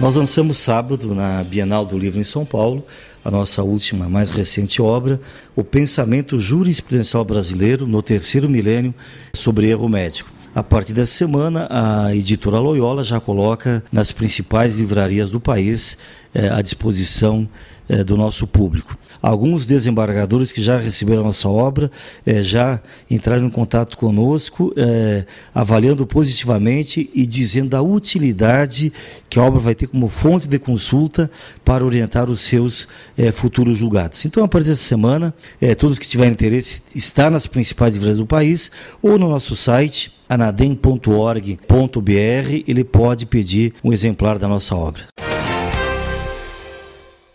Nós lançamos sábado na Bienal do Livro em São Paulo a nossa última, mais recente obra, O Pensamento Jurisprudencial Brasileiro no Terceiro Milênio sobre Erro Médico. A partir dessa semana, a editora Loyola já coloca nas principais livrarias do país eh, à disposição eh, do nosso público. Alguns desembargadores que já receberam a nossa obra eh, já entraram em contato conosco, avaliando positivamente e dizendo da utilidade que a obra vai ter como fonte de consulta para orientar os seus futuros julgados. Então, a partir dessa semana, todos que tiverem interesse, está nas principais livrarias do país ou no nosso site anadem.org.br, ele pode pedir um exemplar da nossa obra.